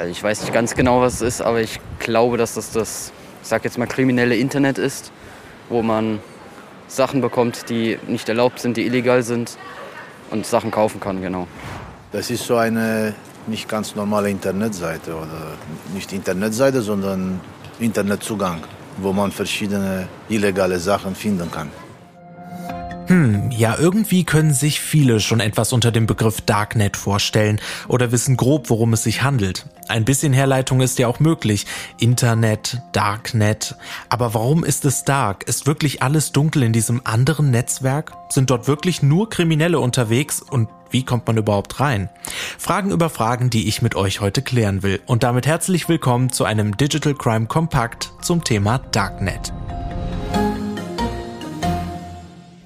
Also ich weiß nicht ganz genau, was es ist, aber ich glaube, dass das das, ich sag jetzt mal, kriminelle Internet ist, wo man Sachen bekommt, die nicht erlaubt sind, die illegal sind und Sachen kaufen kann, genau. Das ist so eine nicht ganz normale Internetseite oder nicht Internetseite, sondern Internetzugang, wo man verschiedene illegale Sachen finden kann. Hm, ja, irgendwie können sich viele schon etwas unter dem Begriff Darknet vorstellen oder wissen grob, worum es sich handelt. Ein bisschen Herleitung ist ja auch möglich. Internet, Darknet. Aber warum ist es dark? Ist wirklich alles dunkel in diesem anderen Netzwerk? Sind dort wirklich nur Kriminelle unterwegs und wie kommt man überhaupt rein? Fragen über Fragen, die ich mit euch heute klären will. Und damit herzlich willkommen zu einem Digital Crime Kompakt zum Thema Darknet.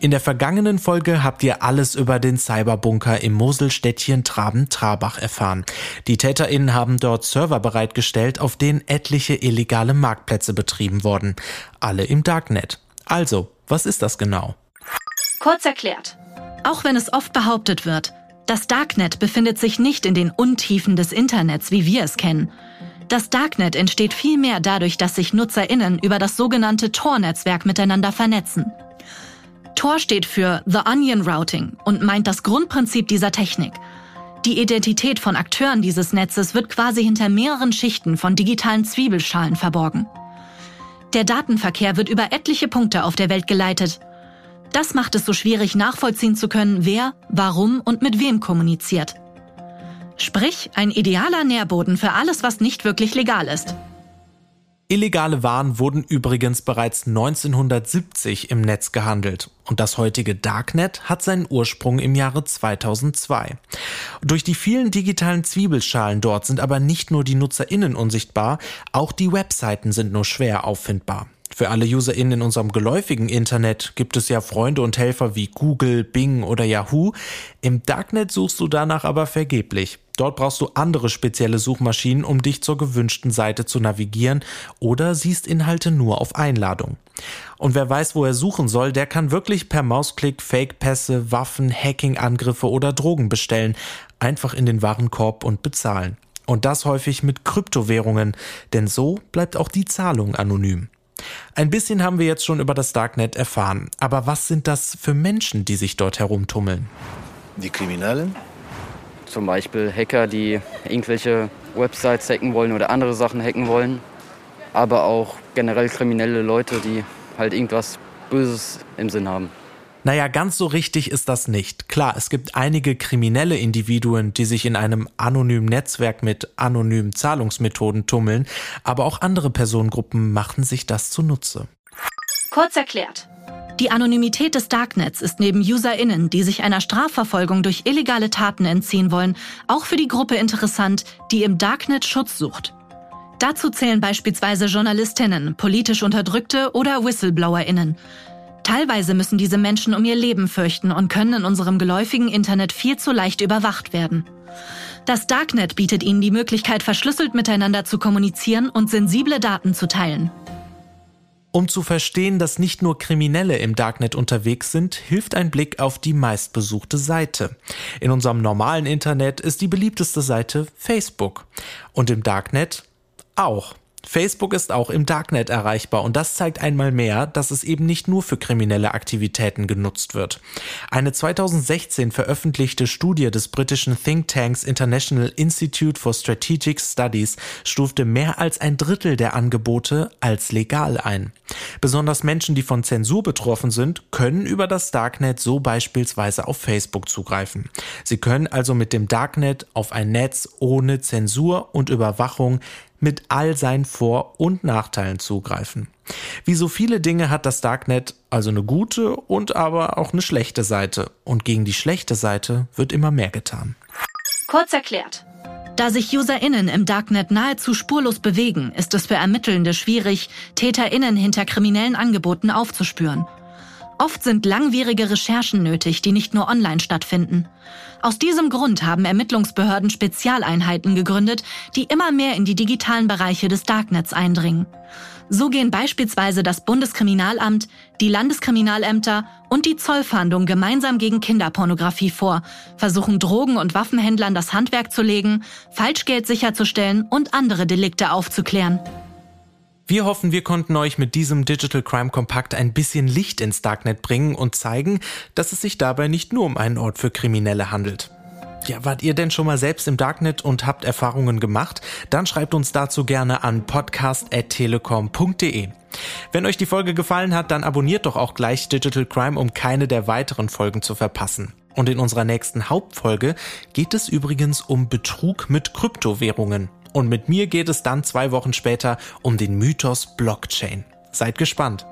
In der vergangenen Folge habt ihr alles über den Cyberbunker im Moselstädtchen Traben-Trabach erfahren. Die TäterInnen haben dort Server bereitgestellt, auf denen etliche illegale Marktplätze betrieben wurden. Alle im Darknet. Also, was ist das genau? Kurz erklärt. Auch wenn es oft behauptet wird, das Darknet befindet sich nicht in den Untiefen des Internets, wie wir es kennen. Das Darknet entsteht vielmehr dadurch, dass sich NutzerInnen über das sogenannte Tor-Netzwerk miteinander vernetzen. Tor steht für The Onion Routing und meint das Grundprinzip dieser Technik. Die Identität von Akteuren dieses Netzes wird quasi hinter mehreren Schichten von digitalen Zwiebelschalen verborgen. Der Datenverkehr wird über etliche Punkte auf der Welt geleitet. Das macht es so schwierig nachvollziehen zu können, wer, warum und mit wem kommuniziert. Sprich, ein idealer Nährboden für alles, was nicht wirklich legal ist. Illegale Waren wurden übrigens bereits 1970 im Netz gehandelt und das heutige Darknet hat seinen Ursprung im Jahre 2002. Durch die vielen digitalen Zwiebelschalen dort sind aber nicht nur die Nutzerinnen unsichtbar, auch die Webseiten sind nur schwer auffindbar. Für alle UserInnen in unserem geläufigen Internet gibt es ja Freunde und Helfer wie Google, Bing oder Yahoo. Im Darknet suchst du danach aber vergeblich. Dort brauchst du andere spezielle Suchmaschinen, um dich zur gewünschten Seite zu navigieren oder siehst Inhalte nur auf Einladung. Und wer weiß, wo er suchen soll, der kann wirklich per Mausklick Fake-Pässe, Waffen, Hacking-Angriffe oder Drogen bestellen, einfach in den Warenkorb und bezahlen. Und das häufig mit Kryptowährungen, denn so bleibt auch die Zahlung anonym. Ein bisschen haben wir jetzt schon über das Darknet erfahren, aber was sind das für Menschen, die sich dort herumtummeln? Die Kriminellen? Zum Beispiel Hacker, die irgendwelche Websites hacken wollen oder andere Sachen hacken wollen. Aber auch generell kriminelle Leute, die halt irgendwas Böses im Sinn haben. Naja, ganz so richtig ist das nicht. Klar, es gibt einige kriminelle Individuen, die sich in einem anonymen Netzwerk mit anonymen Zahlungsmethoden tummeln, aber auch andere Personengruppen machen sich das zunutze. Kurz erklärt. Die Anonymität des Darknets ist neben UserInnen, die sich einer Strafverfolgung durch illegale Taten entziehen wollen, auch für die Gruppe interessant, die im Darknet Schutz sucht. Dazu zählen beispielsweise Journalistinnen, politisch Unterdrückte oder WhistleblowerInnen. Teilweise müssen diese Menschen um ihr Leben fürchten und können in unserem geläufigen Internet viel zu leicht überwacht werden. Das Darknet bietet ihnen die Möglichkeit, verschlüsselt miteinander zu kommunizieren und sensible Daten zu teilen. Um zu verstehen, dass nicht nur Kriminelle im Darknet unterwegs sind, hilft ein Blick auf die meistbesuchte Seite. In unserem normalen Internet ist die beliebteste Seite Facebook und im Darknet auch. Facebook ist auch im Darknet erreichbar und das zeigt einmal mehr, dass es eben nicht nur für kriminelle Aktivitäten genutzt wird. Eine 2016 veröffentlichte Studie des britischen Thinktanks International Institute for Strategic Studies stufte mehr als ein Drittel der Angebote als legal ein. Besonders Menschen, die von Zensur betroffen sind, können über das Darknet so beispielsweise auf Facebook zugreifen. Sie können also mit dem Darknet auf ein Netz ohne Zensur und Überwachung mit all seinen Vor- und Nachteilen zugreifen. Wie so viele Dinge hat das Darknet also eine gute und aber auch eine schlechte Seite. Und gegen die schlechte Seite wird immer mehr getan. Kurz erklärt. Da sich UserInnen im Darknet nahezu spurlos bewegen, ist es für Ermittelnde schwierig, TäterInnen hinter kriminellen Angeboten aufzuspüren. Oft sind langwierige Recherchen nötig, die nicht nur online stattfinden. Aus diesem Grund haben Ermittlungsbehörden Spezialeinheiten gegründet, die immer mehr in die digitalen Bereiche des Darknets eindringen. So gehen beispielsweise das Bundeskriminalamt, die Landeskriminalämter und die Zollfahndung gemeinsam gegen Kinderpornografie vor, versuchen Drogen- und Waffenhändlern das Handwerk zu legen, Falschgeld sicherzustellen und andere Delikte aufzuklären. Wir hoffen, wir konnten euch mit diesem Digital Crime Kompakt ein bisschen Licht ins Darknet bringen und zeigen, dass es sich dabei nicht nur um einen Ort für Kriminelle handelt. Ja, wart ihr denn schon mal selbst im Darknet und habt Erfahrungen gemacht? Dann schreibt uns dazu gerne an podcast.telekom.de. Wenn euch die Folge gefallen hat, dann abonniert doch auch gleich Digital Crime, um keine der weiteren Folgen zu verpassen. Und in unserer nächsten Hauptfolge geht es übrigens um Betrug mit Kryptowährungen. Und mit mir geht es dann zwei Wochen später um den Mythos Blockchain. Seid gespannt.